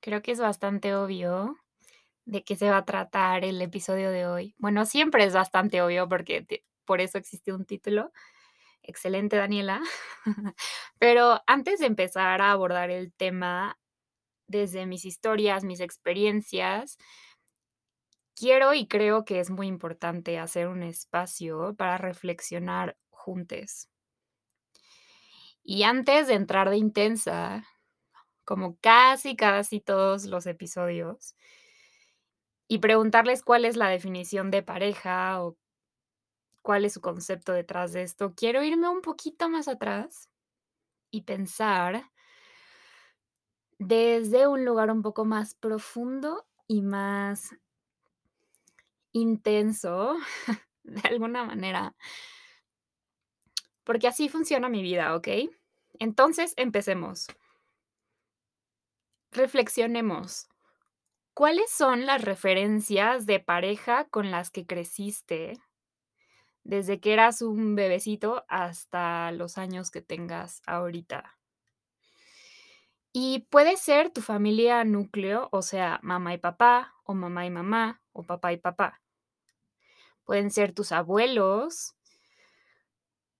Creo que es bastante obvio de qué se va a tratar el episodio de hoy. Bueno, siempre es bastante obvio porque por eso existe un título. Excelente, Daniela. Pero antes de empezar a abordar el tema desde mis historias, mis experiencias, quiero y creo que es muy importante hacer un espacio para reflexionar juntos. Y antes de entrar de intensa, como casi, casi todos los episodios, y preguntarles cuál es la definición de pareja o cuál es su concepto detrás de esto, quiero irme un poquito más atrás y pensar desde un lugar un poco más profundo y más intenso, de alguna manera. Porque así funciona mi vida, ¿ok? Entonces, empecemos. Reflexionemos. ¿Cuáles son las referencias de pareja con las que creciste desde que eras un bebecito hasta los años que tengas ahorita? Y puede ser tu familia núcleo, o sea, mamá y papá, o mamá y mamá, o papá y papá. Pueden ser tus abuelos,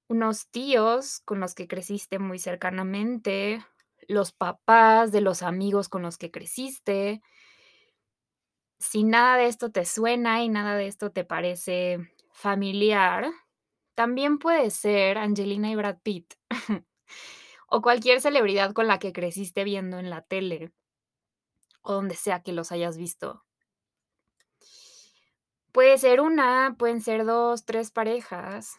unos tíos con los que creciste muy cercanamente, los papás de los amigos con los que creciste. Si nada de esto te suena y nada de esto te parece familiar, también puede ser Angelina y Brad Pitt, o cualquier celebridad con la que creciste viendo en la tele, o donde sea que los hayas visto. Puede ser una, pueden ser 2, 3 parejas.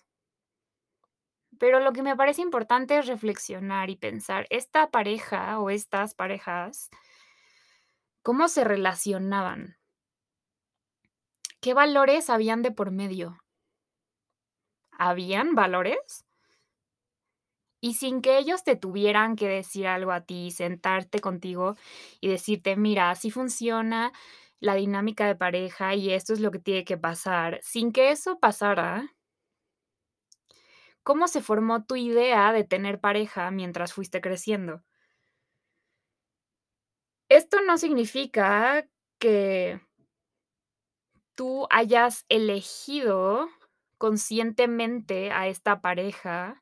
Pero lo que me parece importante es reflexionar y pensar, esta pareja o estas parejas, ¿cómo se relacionaban? ¿Qué valores habían de por medio? ¿Habían valores? Y sin que ellos te tuvieran que decir algo a ti, sentarte contigo y decirte: "Mira, así funciona la dinámica de pareja y esto es lo que tiene que pasar", sin que eso pasara ¿cómo se formó tu idea de tener pareja mientras fuiste creciendo? Esto no significa que tú hayas elegido conscientemente a esta pareja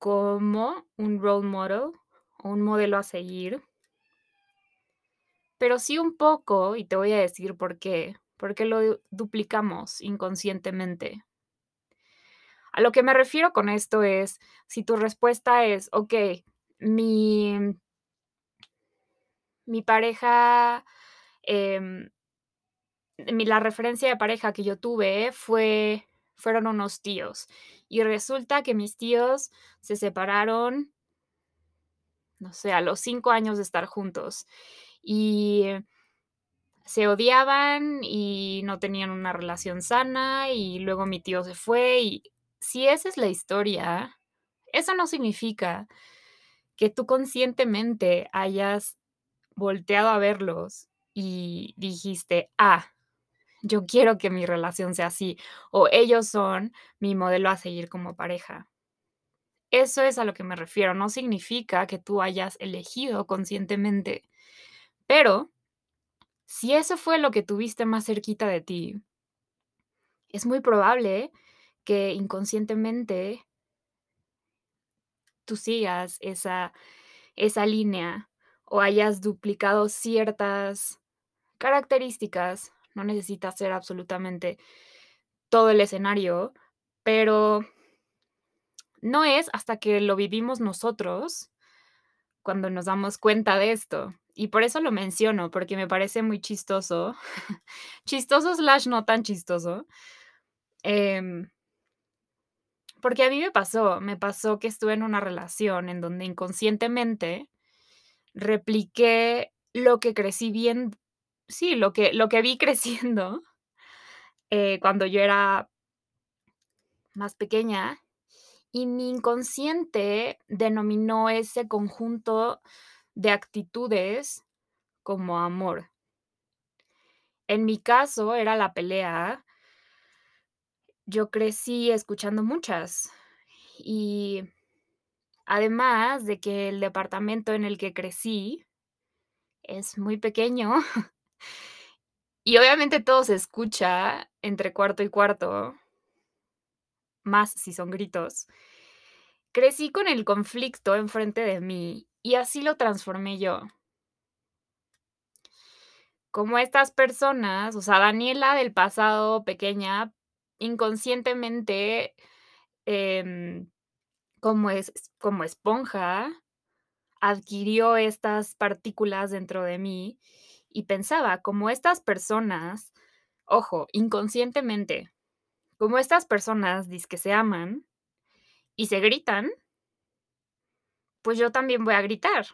como un role model o un modelo a seguir. Pero sí un poco, y te voy a decir por qué, porque lo duplicamos inconscientemente. A lo que me refiero con esto es, si tu respuesta es: "Okey, mi" "mi pareja, em, mi la referencia de pareja que yo tuve fue fueron unos tíos, y resulta que mis tíos se separaron" "no sé, a los 5 años de estar juntos, y se odiaban y no tenían una relación sana, y luego mi tío se fue", y si esa es la historia, eso no significa que tú conscientemente hayas volteado a verlos y dijiste: "Ah, yo quiero que mi relación sea así, o ellos son mi modelo a seguir como pareja". Eso es a lo que me refiero, no significa que tú hayas elegido conscientemente, pero si eso fue lo que tuviste más cerquita de ti es muy probable que inconscientemente tú sigas esa esa línea, o hayas duplicado ciertas características, no necesita ser absolutamente todo el escenario, pero no es hasta que lo vivimos nosotros cuando nos damos cuenta de esto, y por eso lo menciono, porque me parece muy chistoso, chistoso slash no tan chistoso, em porque a mí me pasó, me pasó que estuve en una relación en donde inconscientemente repliqué lo que crecí vien sí, lo que lo que vi creciendo, eh, cuando yo era más pequeña, y mi inconsciente denominó ese conjunto de actitudes como amor. En mi caso, era la pelea. Yo crecí escuchando muchas, y además de que el departamento en el que crecí es muy pequeño. Y obviamente todo se escucha entre cuarto y cuarto. Más si son gritos. Crecí con el conflicto enfrente de mí y así lo transformé yo. Como estas personas, o sea, Daniela del pasado pequeña, inconscientemente, em, como es como esponja, adquirió estas partículas dentro de mí y pensaba, como estas personas, ojo, inconscientemente, como estas personas dizque se aman y se gritan pues yo también voy a gritar.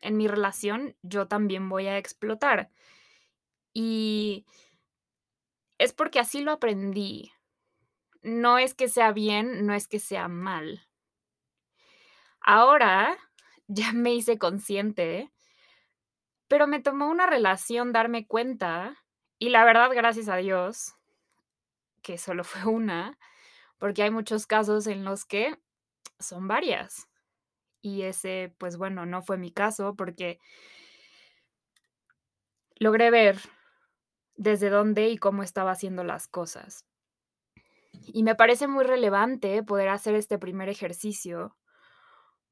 En mi relación, yo también voy a explotar. Y es porque así lo aprendí. No es que sea bien, no es que sea mal. Ahora ya me hice consciente, pero me tomó una relación darme cuenta, y la verdad, gracias a Dios, que solo fue una, porque hay muchos casos en los que son varias. Y ese, pues bueno, no fue mi caso porque logré ver desde dónde y cómo estaba haciendo las cosas. Y me parece muy relevante poder hacer este primer ejercicio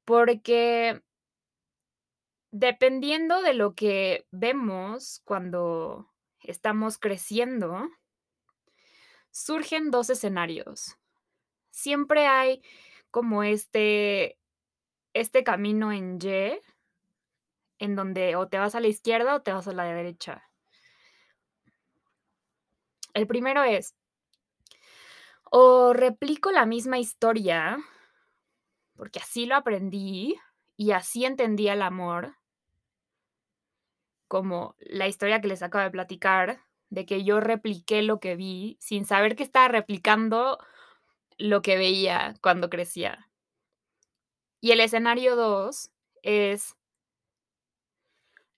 porque dependiendo de lo que vemos cuando estamos creciendo, surgen dos escenarios. Siempre hay como este este camino en Y, en donde o te vas a la izquierda o te vas a la derecha. El primero es o replico la misma historia, porque así lo aprendí y así entendí el amor, como la historia que les acabo de platicar, de que yo repliqué lo que vi sin saber que estaba replicando lo que veía cuando crecía. Y el escenario 2 es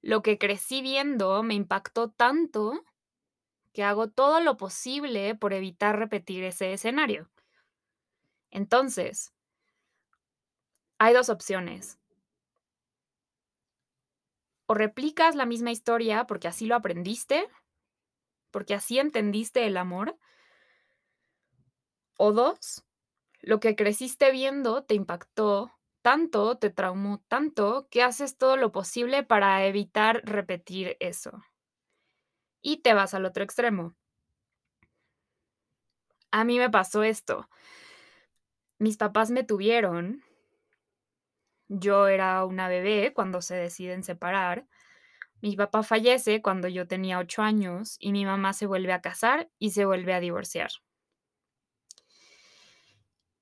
lo que crecí viendo me impactó tanto que hago todo lo posible por evitar repetir ese escenario. Entonces, hay dos opciones. O replicas la misma historia porque así lo aprendiste, porque así entendiste el amor. O dos, lo que creciste viendo te impactó tanto, te traumó tanto, que haces todo lo posible para evitar repetir eso. Y te vas al otro extremo. A mí me pasó esto. Mis papás me tuvieron. Yo era una bebé cuando se deciden separar. Mi papá fallece cuando yo tenía ocho años y mi mamá se vuelve a casar y se vuelve a divorciar.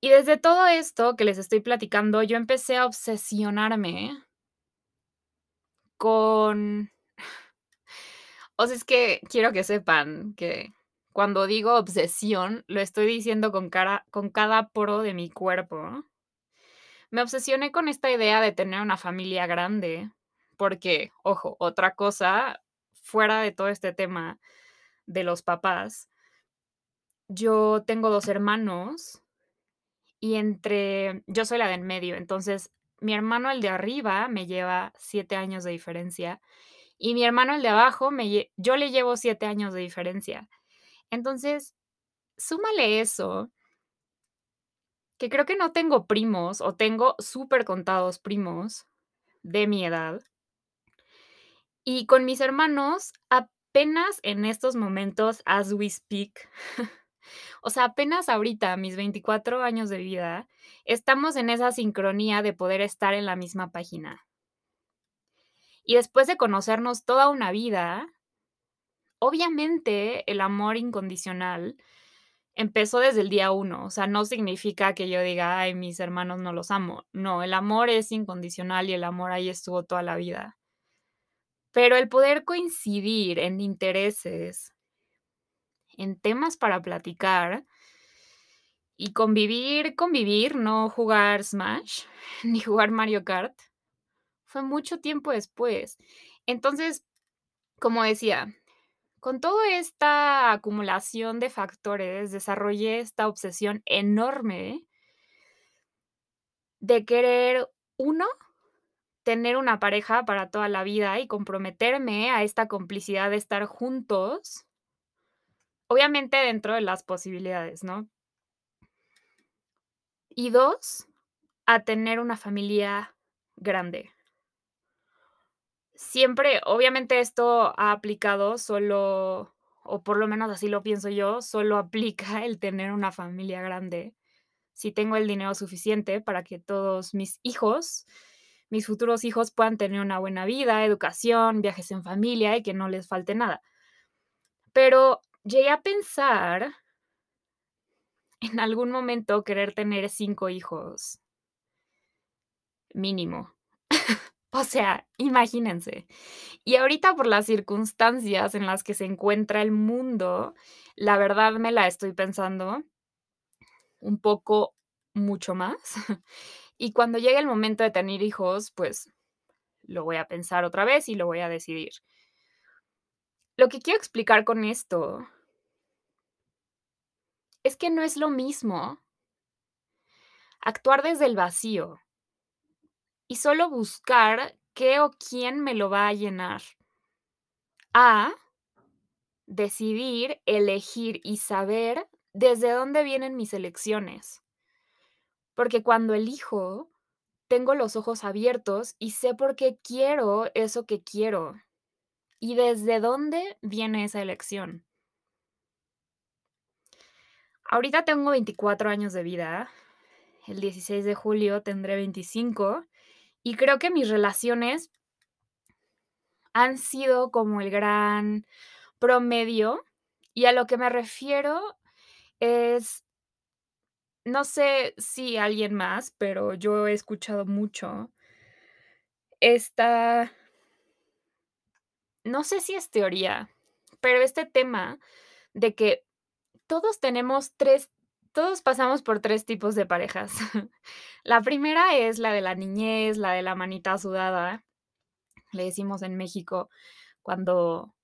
Y desde todo esto que les estoy platicando, yo empecé a obsesionarme con o sea, es que quiero que sepan que cuando digo obsesión, lo estoy diciendo con cara con cada poro de mi cuerpo. Me obsesioné con esta idea de tener una familia grande, porque, ojo, otra cosa fuera de todo este tema de los papás. Yo tengo 2 hermanos y entre yo soy la de en medio, entonces mi hermano, el de arriba, me lleva 7 años de diferencia, y mi hermano, el de abajo, me yo le llevo 7 años de diferencia. Entonces, súmale eso que creo que no tengo primos, o tengo súper contados primos de mi edad. Y con mis hermanos, apenas en estos momentos, as we speak, O sea, apenas ahorita, mis 24 años de vida, estamos en esa sincronía de poder estar en la misma página. Y después de conocernos toda una vida, obviamente el amor incondicional empezó desde el día uno. O sea, no significa que yo diga, ay, mis hermanos no los amo. No, el amor es incondicional y el amor ahí estuvo toda la vida. Pero el poder coincidir en intereses, en temas para platicar y convivir, convivir, no jugar Smash ni jugar Mario Kart, fue mucho tiempo después. Entonces, como decía, con toda esta acumulación de factores, desarrollé esta obsesión enorme de querer, uno, tener una pareja para toda la vida y comprometerme a esta complicidad de estar juntos obviamente dentro de las posibilidades, ¿no? Y 2, a tener una familia grande. Siempre, obviamente esto ha aplicado solo, o por lo menos así lo pienso yo, solo aplica el tener una familia grande. Si tengo el dinero suficiente para que todos mis hijos, mis futuros hijos puedan tener una buena vida, educación, viajes en familia y que no les falte nada. Pero llegué a pensar en algún momento querer tener 5 hijos. Mínimo. O sea, imagínense. Y ahorita por las circunstancias en las que se encuentra el mundo, la verdad me la estoy pensando un poco mucho más. Y cuando llegue el momento de tener hijos, pues lo voy a pensar otra vez y lo voy a decidir. Lo que quiero explicar con esto es que no es lo mismo actuar desde el vacío y solo buscar qué o quién me lo va a llenar, a decidir, elegir y saber desde dónde vienen mis elecciones. Porque cuando elijo, tengo los ojos abiertos y sé por qué quiero eso que quiero y desde dónde viene esa elección. Ahorita tengo 24 años de vida, el 16 de julio tendré 25 y creo que mis relaciones han sido como el gran promedio, y a lo que me refiero es no sé si alguien más, pero yo he escuchado mucho esta no sé si es teoría, pero este tema de que todos tenemos 3 todos pasamos por 3 tipos de parejas. La primera es la de la niñez, la de la manita sudada, le decimos en México, cuando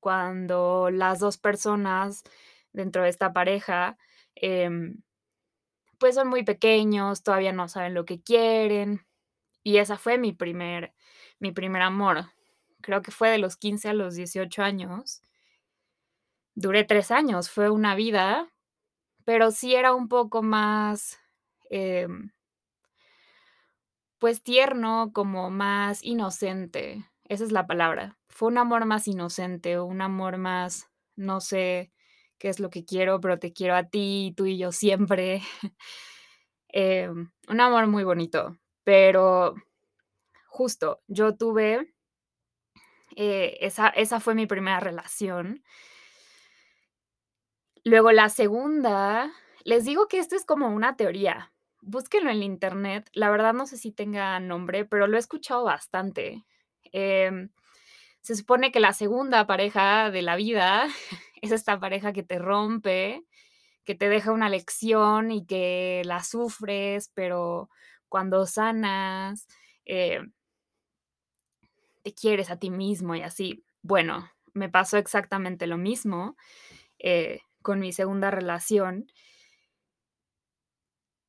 cuando las 2 personas dentro de esta pareja, em, pues son muy pequeños, todavía no saben lo que quieren, y esa fue mi primer mi primer amor. Creo que fue de los 15 a los 18 años. Duré 3 años, fue una vida, pero sí era un poco más, em pues tierno, como más inocente, esa es la palabra. Fue un amor más inocente, un amor más, no sé qué es lo que quiero, pero te quiero a ti, tú y yo siempre. Em, un amor muy bonito, pero justo, yo tuve eh, esa esa fue mi primera relación. Luego la segunda, les digo que esto es como una teoría, búsquenlo en Internet, la verdad no sé si tenga nombre, pero lo he escuchado bastante. Em, se supone que la segunda pareja de la vida es esta pareja que te rompe, que te deja una lección y que la sufres, pero cuando sanas, eh te quieres a ti mismo y así. Bueno, me pasó exactamente lo mismo, eh, con mi segunda relación.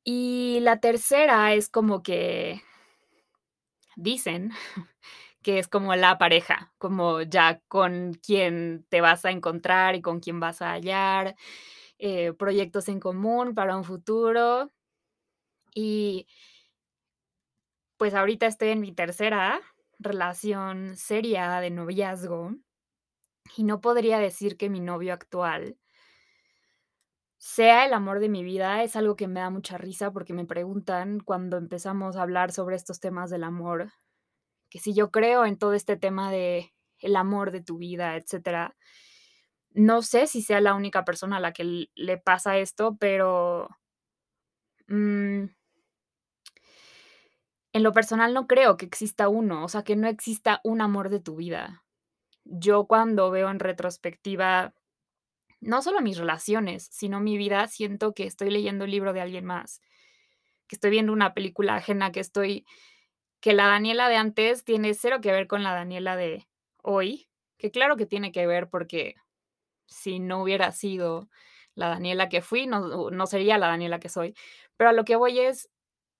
Y la tercera es como que dicen que es como la pareja, como ya con quien te vas a encontrar y con quien vas a hallar, eh, proyectos en común para un futuro. Y pues ahorita estoy en mi tercera relación seria de noviazgo, y no podría decir que mi novio actual sea el amor de mi vida, es algo que me da mucha risa, porque me preguntan cuando empezamos a hablar sobre estos temas del amor, que si yo creo en todo este tema de el amor de tu vida, etcétera. No sé si sea la única persona a la que le pasa esto, pero mm en lo personal no creo que exista uno, o sea, que no exista un amor de tu vida. Yo cuando veo en retrospectiva, no solo mis relaciones, sino mi vida, siento que estoy leyendo el libro de alguien más, que estoy viendo una película ajena, que estoy que la Daniela de antes tiene cero que ver con la Daniela de hoy, que claro que tiene que ver, porque si no hubiera sido la Daniela que fui, no no sería la Daniela que soy. Pero a lo que voy es,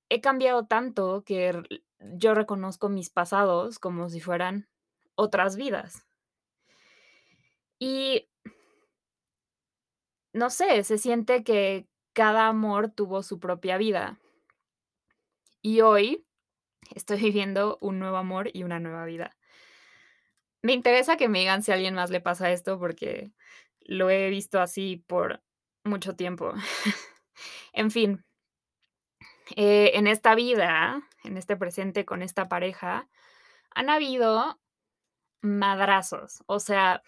he cambiado tanto que yo reconozco mis pasados como si fueran otras vidas. Y no sé, se siente que cada amor tuvo su propia vida. Y hoy estoy viviendo un nuevo amor y una nueva vida. Me interesa que me digan si a alguien más le pasa esto, porque lo he visto así por mucho tiempo. En fin. Eh, en esta vida, en este presente con esta pareja, han habido madrazos, o sea,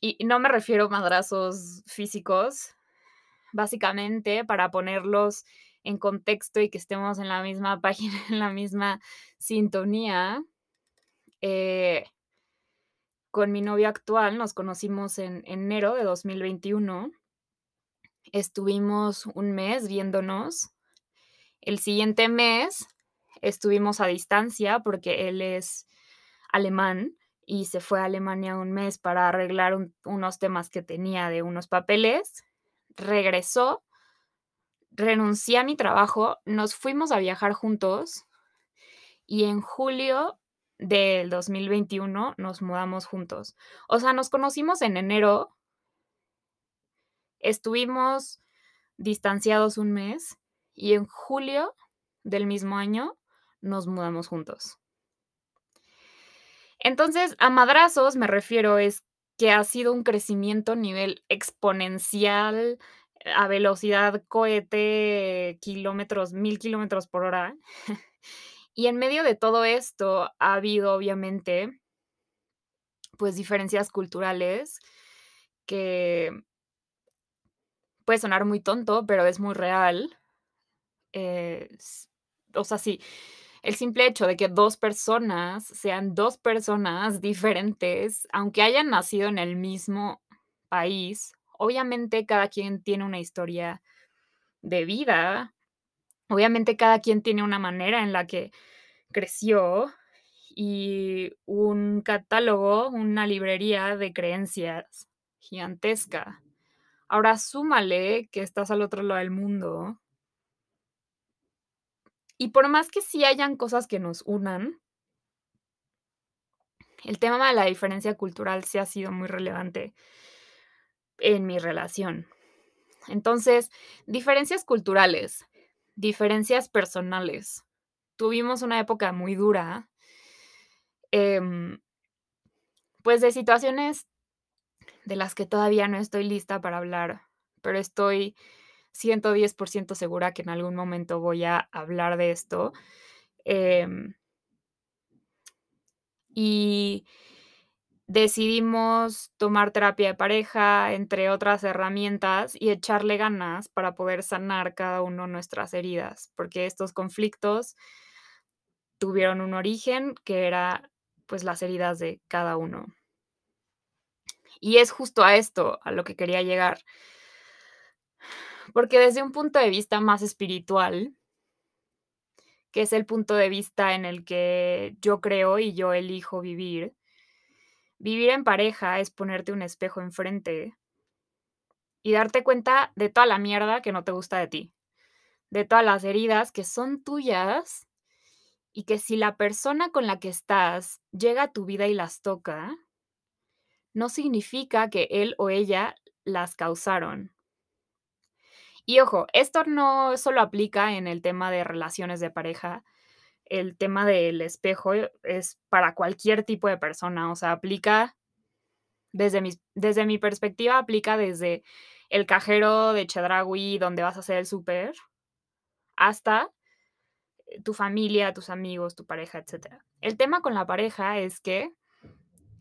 y no me refiero a madrazos físicos, básicamente, para ponerlos en contexto y que estemos en la misma página, en la misma sintonía, eh con mi novio actual nos conocimos en enero de 2021. Estuvimos un mes viéndonos. El siguiente mes estuvimos a distancia porque él es alemán y se fue a Alemania un mes para arreglar un unos temas que tenía de unos papeles. Regresó renuncié a mi trabajo, nos fuimos a viajar juntos y en julio del 2021 nos mudamos juntos. O sea, nos conocimos en enero estuvimos distanciados un mes y en julio del mismo año nos mudamos juntos. Entonces, a madrazos me refiero es que ha sido un crecimiento a nivel exponencial, a velocidad cohete, kilómetros, 1000 kilómetros por hora. Y en medio de todo esto ha habido, obviamente pues, diferencias culturales que puede sonar muy tonto, pero es muy real. Eh, o sea, sí, el simple hecho de que 2 personas sean 2 personas diferentes, aunque hayan nacido en el mismo país, obviamente cada quien tiene una historia de vida. Obviamente cada quien tiene una manera en la que creció y un catálogo, una librería de creencias gigantesca. Ahora súmale que estás al otro lado del mundo y por más que sí hayan cosas que nos unan el tema de la diferencia cultural sí ha sido muy relevante en mi relación. Entonces, diferencias culturales, diferencias personales. Tuvimos una época muy dura em pues, de situaciones de las que todavía no estoy lista para hablar, pero estoy 110% segura que en algún momento voy a hablar de esto, em y decidimos tomar terapia de pareja, entre otras herramientas, y echarle ganas para poder sanar cada uno nuestras heridas, porque estos conflictos tuvieron un origen que era, pues, las heridas de cada uno. Y es justo a esto a lo que quería llegar. Porque desde un punto de vista más espiritual que es el punto de vista en el que yo creo y yo elijo vivir vivir en pareja es ponerte un espejo enfrente y darte cuenta de toda la mierda que no te gusta de ti, de todas las heridas que son tuyas y que si la persona con la que estás llega a tu vida y las toca no significa que él o ella las causaron. Y ojo, esto no solo aplica en el tema de relaciones de pareja, el tema del espejo es para cualquier tipo de persona, o sea, aplica desde mis desde mi perspectiva, aplica desde el cajero de Chedraui donde vas a hacer el súper, hasta tu familia, tus amigos, tu pareja, etcétera. El tema con la pareja es que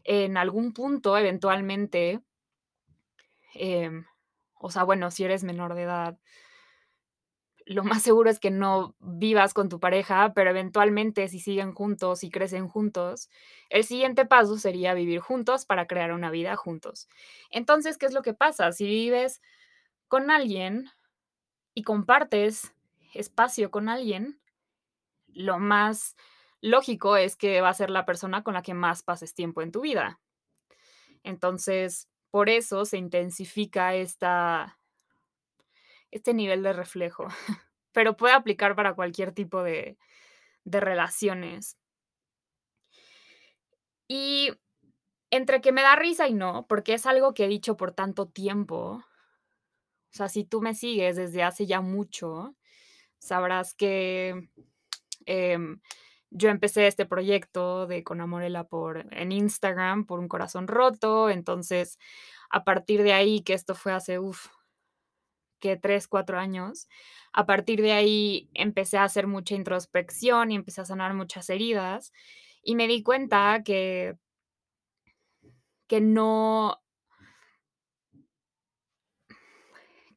en algún punto, eventualmente em, o sea, bueno, si eres menor de edad lo más seguro es que no vivas con tu pareja, pero eventualmente, si siguen juntos y crecen juntos, el siguiente paso sería vivir juntos para crear una vida juntos. Entonces, ¿qué es lo que pasa? Si vives con alguien y compartes espacio con alguien, lo más lógico es que va a ser la persona con la que más pases tiempo en tu vida. Entonces, por eso se intensifica esta este nivel de reflejo, pero puede aplicar para cualquier tipo de de relaciones. Y entre que me da risa y no, porque es algo que he dicho por tanto tiempo. O sea, si tú me sigues desde hace ya mucho, sabrás que, em, yo empecé este proyecto de Con Amorela por en Instagram por un corazón roto. Entonces, a partir de ahí, que esto fue hace, uf, ¿qué? 3, 4 años. A partir de ahí empecé a hacer mucha introspección y empecé a sanar muchas heridas, y me di cuenta que que no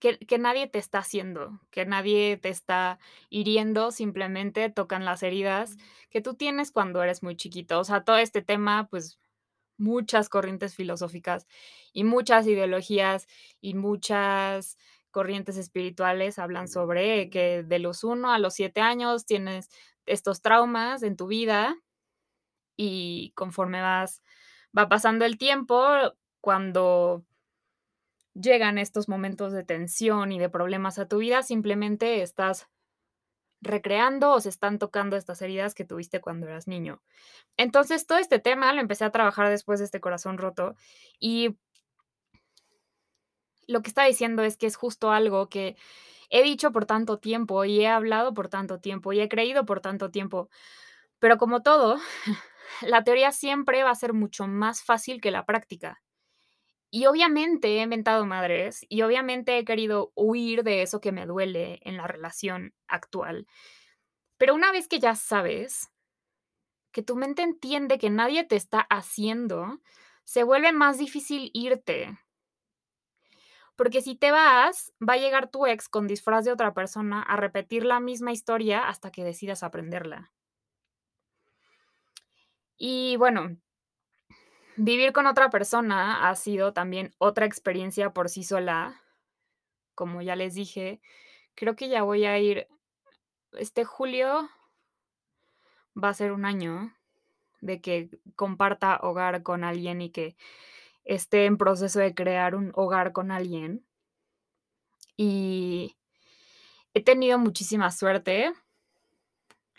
que que nadie te está haciendo, que nadie te está hiriendo, simplemente tocan las heridas que tú tienes cuando eres muy chiquito. O sea, todo este tema, pues, muchas corrientes filosóficas y muchas ideologías y muchas corrientes espirituales hablan sobre que de los 1 a los 7 años tienes estos traumas en tu vida y conforme vas va pasando el tiempo, cuando llegan estos momentos de tensión y de problemas a tu vida, simplemente estás recreando o se están tocando estas heridas que tuviste cuando eras niño. Entonces, todo este tema lo empecé a trabajar después de este corazón roto, y lo que estaba diciendo es que es justo algo que he dicho por tanto tiempo, y he hablado por tanto tiempo, y he creído por tanto tiempo. Pero como todo, la teoría siempre va a ser mucho más fácil que la práctica. Y obviamente he mentado madres, y obviamente he querido huir de eso que me duele en la relación actual. Pero una vez que ya sabes que tu mente entiende que nadie te está haciendo, se vuelve más difícil irte. Porque si te vas, va a llegar tu ex con disfraz de otra persona a repetir la misma historia hasta que decidas aprenderla. Y bueno vivir con otra persona ha sido también otra experiencia por sí sola. Como ya les dije, creo que ya voy a ir este julio va a ser 1 año de que comparta hogar con alguien y que esté en proceso de crear un hogar con alguien. Y he tenido muchísima suerte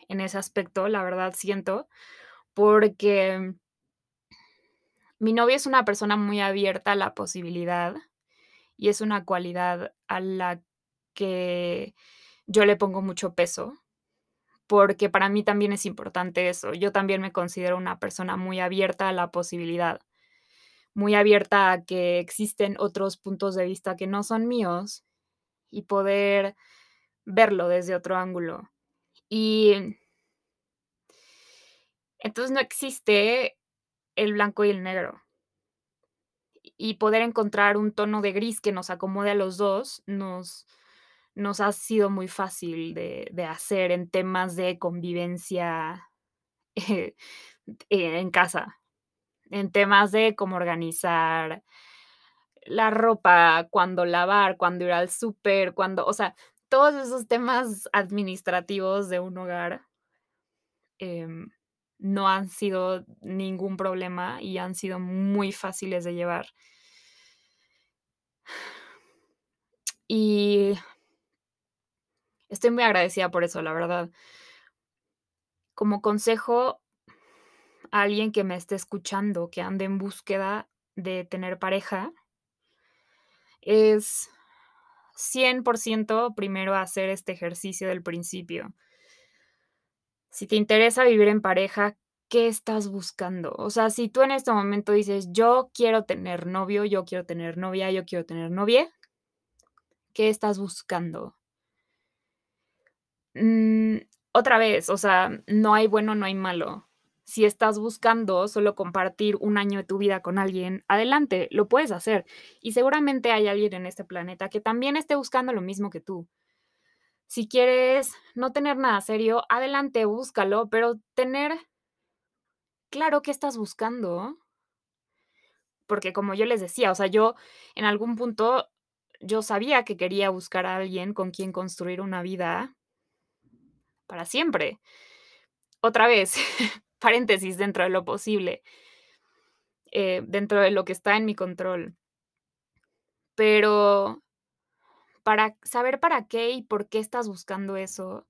en ese aspecto, la verdad siento, porque mi novio es una persona muy abierta a la posibilidad, y es una cualidad a la que yo le pongo mucho peso, porque para mí también es importante eso. Yo también me considero una persona muy abierta a la posibilidad, muy abierta a que existen otros puntos de vista que no son míos, y poder verlo desde otro ángulo. Y entonces, no existe el blanco y el negro. Y poder encontrar un tono de gris que nos acomode a los 2 nos nos ha sido muy fácil de de hacer en temas de convivencia, eh, en casa, en temas de cómo organizar la ropa, cuándo lavar, cuándo ir al súper, cuándo o sea, todos esos temas administrativos de un hogar, em, no han sido ningún problema y han sido muy fáciles de llevar. Y estoy muy agradecida por eso, la verdad. Como consejo a alguien que me esté escuchando, que ande en búsqueda de tener pareja es 100% primero hacer este ejercicio del principio. Si te interesa vivir en pareja, ¿qué estás buscando? O sea, si tú en este momento dices: "Yo quiero tener novio, yo quiero tener novia, yo quiero tener novie", ¿qué estás buscando? Mm, otra vez, o sea, no hay bueno, no hay malo. Si estás buscando solo compartir 1 año de tu vida con alguien, adelante, lo puedes hacer. Y seguramente hay alguien en este planeta que también esté buscando lo mismo que tú. Si quieres no tener nada serio, adelante, búscalo, pero tener claro qué estás buscando. Porque como yo les decía, o sea, yo en algún punto, yo sabía que quería buscar a alguien con quien construir una vida para siempre. Otra vez, paréntesis, dentro de lo posible. Eh, dentro de lo que está en mi control. Pero para saber para qué y por qué estás buscando eso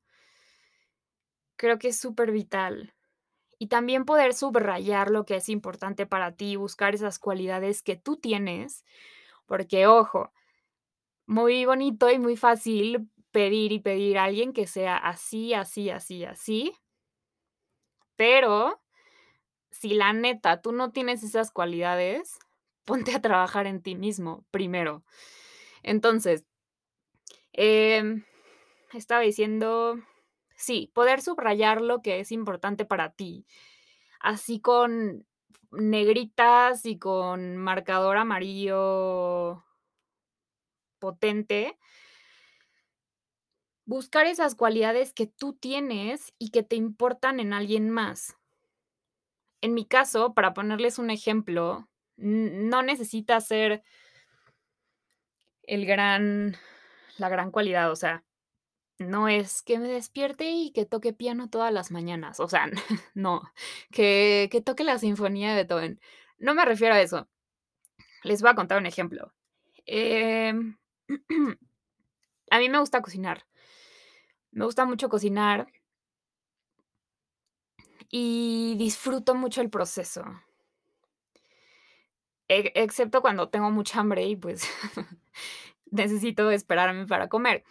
Creo que es supervital. Y también poder subrayar lo que es importante para ti, buscar esas cualidades que tú tienes, porque, ojo, muy bonito y muy fácil pedir y pedir a alguien que sea así, así, así, así. Pero, si la neta tú no tienes esas cualidades, ponte a trabajar en ti mismo primero. Entonces, em, estaba diciendo, sí, poder subrayar lo que es importante para ti, así con negritas y con marcador amarillo potente buscar esas cualidades que tú tienes y que te importan en alguien más. En mi caso, para ponerles un ejemplo, no necesita ser el gran la gran cualidad, o sea, no es que me despierte y que toque piano todas las mañanas, o sea, no, que que toque la sinfonía de Beethoven. No me refiero a eso. Les voy a contar un ejemplo. Em, a mí me gusta cocinar. Me gusta mucho cocinar y disfruto mucho el proceso. E excepto cuando tengo mucha hambre y, pues, necesito esperarme para comer.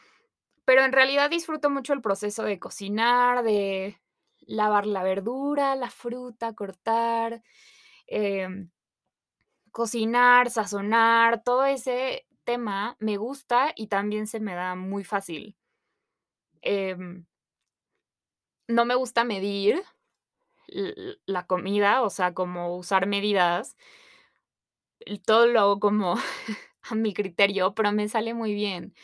Pero en realidad disfruto mucho el proceso de cocinar, de lavar la verdura, la fruta, cortar, em cocinar, sazonar, todo ese tema me gusta y también se me da muy fácil. Em no me gusta medir la comida, o sea, como usar medidas. Todo lo hago como a mi criterio, pero me sale muy bien.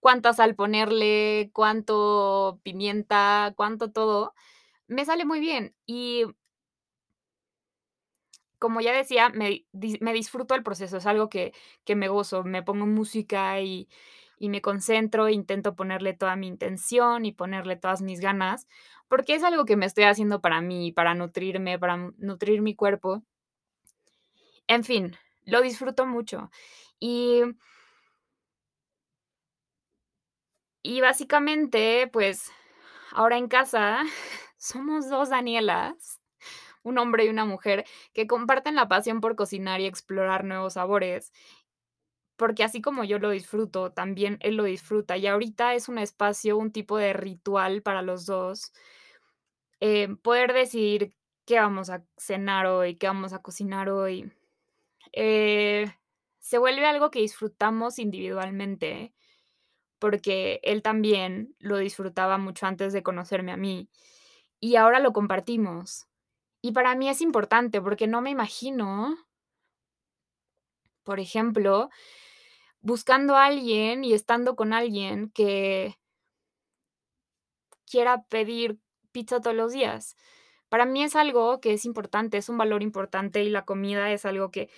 Cuánta sal ponerle, cuánto pimienta, cuánto todo, me sale muy bien. Y como ya decía, me me disfruto el proceso, es algo que que me gozo, me pongo música y y me concentro, intento ponerle toda mi intención y ponerle todas mis ganas, porque es algo que me estoy haciendo para mí, para nutrirme, para, nutrir mi cuerpo. En fin, lo disfruto mucho. Y y básicamente, pues, ahora en casa somos 2 Danielas, un hombre y una mujer, que comparten la pasión por cocinar y explorar nuevos sabores. Porque así como yo lo disfruto, también él lo disfruta, y ahorita es un espacio, un tipo de ritual para los 2 em, poder decidir qué vamos a cenar hoy, qué vamos a cocinar hoy. Eh, se vuelve algo que disfrutamos individualmente, porque él también lo disfrutaba mucho antes de conocerme a mí, y ahora lo compartimos. Y para mí es importante, porque no me imagino por ejemplo, buscando a alguien y estando con alguien que quiera pedir pizza todos los días. Para mí es algo que es importante, es un valor importante, y la comida es algo que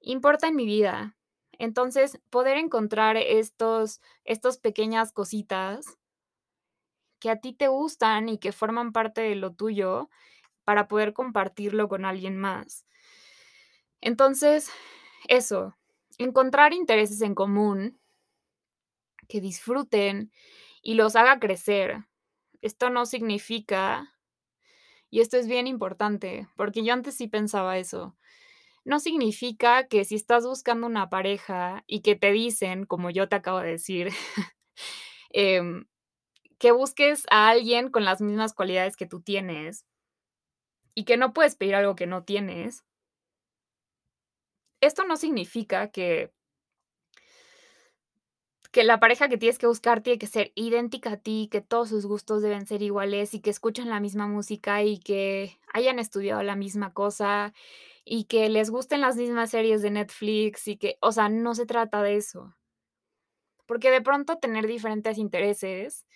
importa en mi vida. Entonces, poder encontrar estos estos pequeñas cositas que a ti te gustan y que forman parte de lo tuyo, para poder compartirlo con alguien más. Entonces, eso, encontrar intereses en común que disfruten y los haga crecer. Esto no significa y esto es bien importante, porque yo antes sí pensaba eso. No significa que si estás buscando una pareja y que te dicen, como yo te acabo de decir, em, que busques a alguien con las mismas cualidades que tú tienes y que no puedes pedir algo que no tienes esto no significa que que la pareja que tienes que buscar tiene que ser idéntica a ti, que todos sus gustos deben ser iguales, y que escuchen la misma música, y que hayan estudiado la misma cosa, y que les gusten las mismas series de Netflix, y que, o sea, no se trata de eso. Porque de pronto tener diferentes intereses,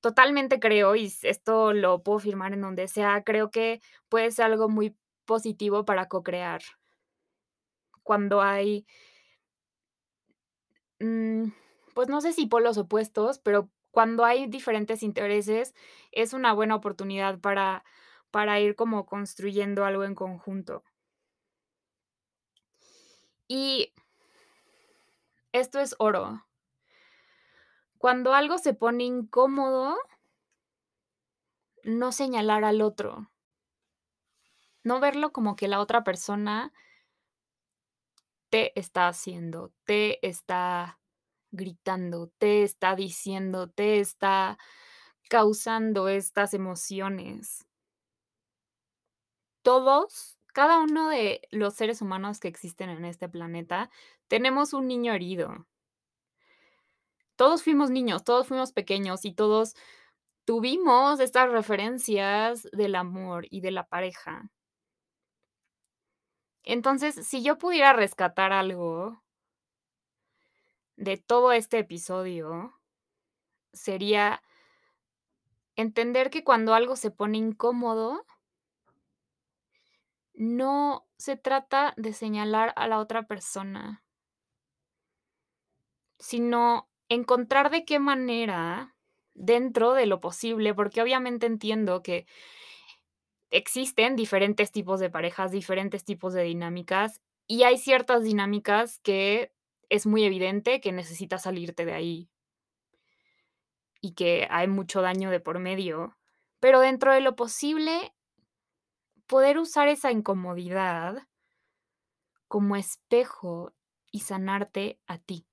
totalmente creo, y esto lo puedo firmar en donde sea, creo que puede ser algo muy positivo para co-crear. Cuando hay mm, pues, no sé si polos opuestos, pero cuando hay diferentes intereses, es una buena oportunidad para para ir como construyendo algo en conjunto. Y esto es oro. Cuando algo se pone incómodo no señalar al otro. No verlo como que la otra persona te está haciendo, te está gritando, te está diciendo, te está causando estas emociones. Todos, cada uno de los seres humanos que existen en este planeta, tenemos un niño herido. Todos fuimos niños, todos fuimos pequeños y todos tuvimos estas referencias del amor y de la pareja. Entonces, si yo pudiera rescatar algo de todo este episodio, sería entender que cuando algo se pone incómodo no se trata de señalar a la otra persona sino encontrar de qué manera, dentro de lo posible, porque obviamente entiendo que existen diferentes tipos de parejas, diferentes tipos de dinámicas, y hay ciertas dinámicas que es muy evidente que necesitas salirte de ahí. Y que hay mucho daño de por medio, pero dentro de lo posible poder usar esa incomodidad como espejo y sanarte a ti.